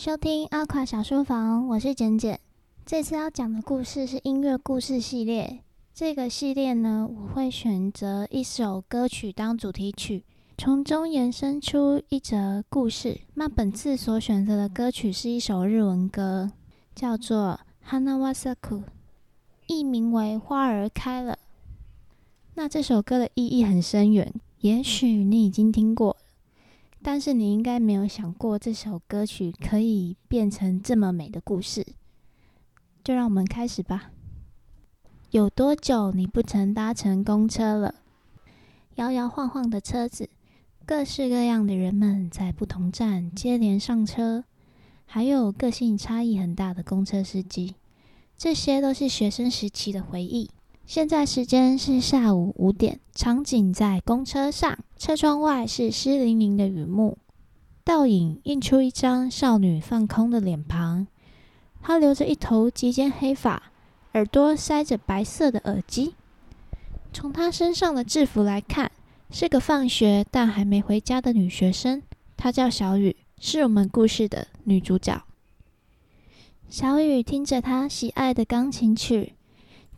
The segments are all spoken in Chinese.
收听阿垮小书房，我是简简。这次要讲的故事是音乐故事系列。这个系列呢，我会选择一首歌曲当主题曲，从中延伸出一则故事。那本次所选择的歌曲是一首日文歌，叫做《hana wasaku》，译名为《花儿开了》。那这首歌的意义很深远，也许你已经听过。但是你应该没有想过，这首歌曲可以变成这么美的故事。就让我们开始吧。有多久你不曾搭乘公车了？摇摇晃晃的车子，各式各样的人们在不同站接连上车，还有个性差异很大的公车司机，这些都是学生时期的回忆。现在时间是下午五点，场景在公车上，车窗外是湿淋淋的雨幕，倒影映出一张少女放空的脸庞。她留着一头及肩黑发，耳朵塞着白色的耳机。从她身上的制服来看，是个放学但还没回家的女学生。她叫小雨，是我们故事的女主角。小雨听着她喜爱的钢琴曲。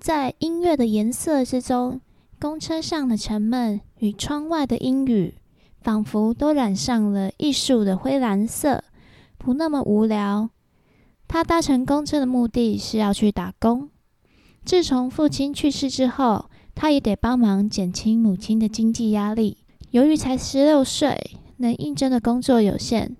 在音乐的颜色之中，公车上的沉闷与窗外的阴雨，仿佛都染上了艺术的灰蓝色，不那么无聊。他搭乘公车的目的是要去打工。自从父亲去世之后，他也得帮忙减轻母亲的经济压力。由于才十六岁，能应征的工作有限，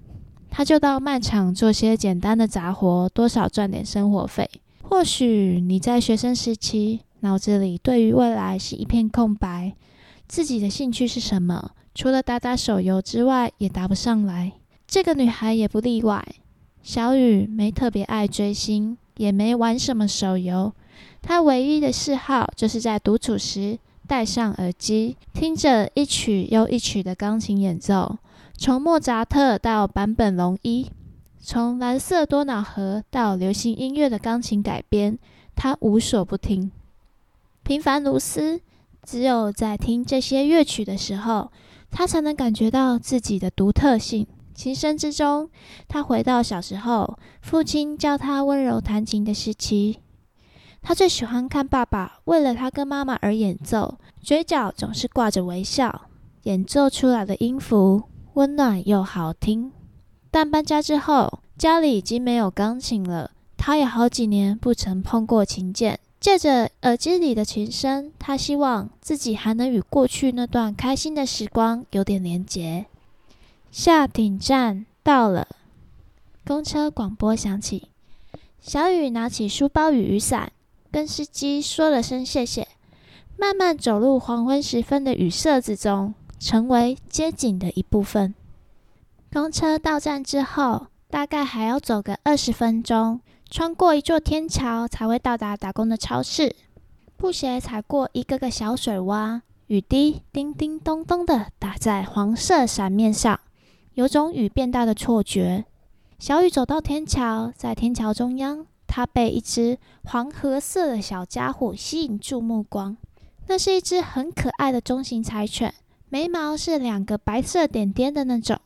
他就到卖场做些简单的杂活，多少赚点生活费。或许你在学生时期，脑子里对于未来是一片空白，自己的兴趣是什么？除了打打手游之外，也答不上来。这个女孩也不例外。小雨没特别爱追星，也没玩什么手游。她唯一的嗜好就是在独处时戴上耳机，听着一曲又一曲的钢琴演奏，从莫扎特到坂本龙一。从蓝色多瑙河到流行音乐的钢琴改编，他无所不听。平凡如斯，只有在听这些乐曲的时候，他才能感觉到自己的独特性。琴声之中，他回到小时候，父亲教他温柔弹琴的时期。他最喜欢看爸爸为了他跟妈妈而演奏，嘴角总是挂着微笑，演奏出来的音符温暖又好听。但搬家之后，家里已经没有钢琴了。他也好几年不曾碰过琴键。借着耳机里的琴声，他希望自己还能与过去那段开心的时光有点连结。下顶站到了，公车广播响起。小雨拿起书包与雨伞，跟司机说了声谢谢，慢慢走入黄昏时分的雨色之中，成为街景的一部分。公车到站之后，大概还要走个二十分钟，穿过一座天桥才会到达打工的超市。布鞋踩过一个个小水洼，雨滴叮叮咚咚的打在黄色伞面上，有种雨变大的错觉。小雨走到天桥，在天桥中央，他被一只黄褐色的小家伙吸引住目光。那是一只很可爱的中型柴犬，眉毛是两个白色点点的那种。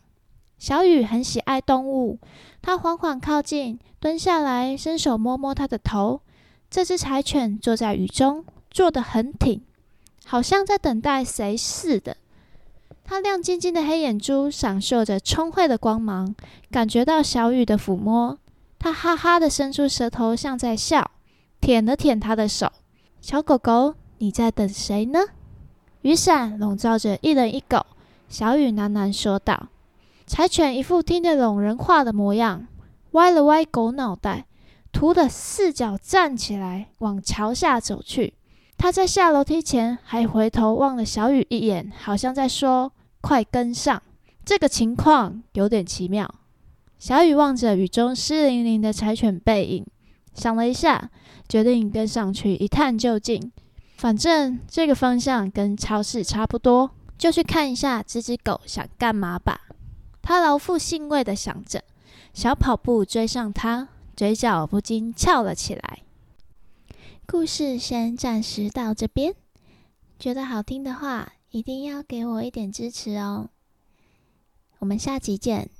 小雨很喜爱动物，他缓缓靠近，蹲下来，伸手摸摸它的头。这只柴犬坐在雨中，坐得很挺，好像在等待谁似的。它亮晶晶的黑眼珠闪烁着聪慧的光芒，感觉到小雨的抚摸，它哈哈的伸出舌头，像在笑，舔了舔他的手。小狗狗，你在等谁呢？雨伞笼罩着一人一狗，小雨喃喃说道。柴犬一副听得懂人话的模样，歪了歪狗脑袋，突的四脚站起来，往桥下走去。他在下楼梯前还回头望了小雨一眼，好像在说：“快跟上。”这个情况有点奇妙。小雨望着雨中湿淋淋的柴犬背影，想了一下，决定跟上去一探究竟。反正这个方向跟超市差不多，就去看一下这只狗想干嘛吧。他老父欣慰地想着，小跑步追上他，嘴角不禁翘了起来。故事先暂时到这边，觉得好听的话，一定要给我一点支持哦。我们下集见。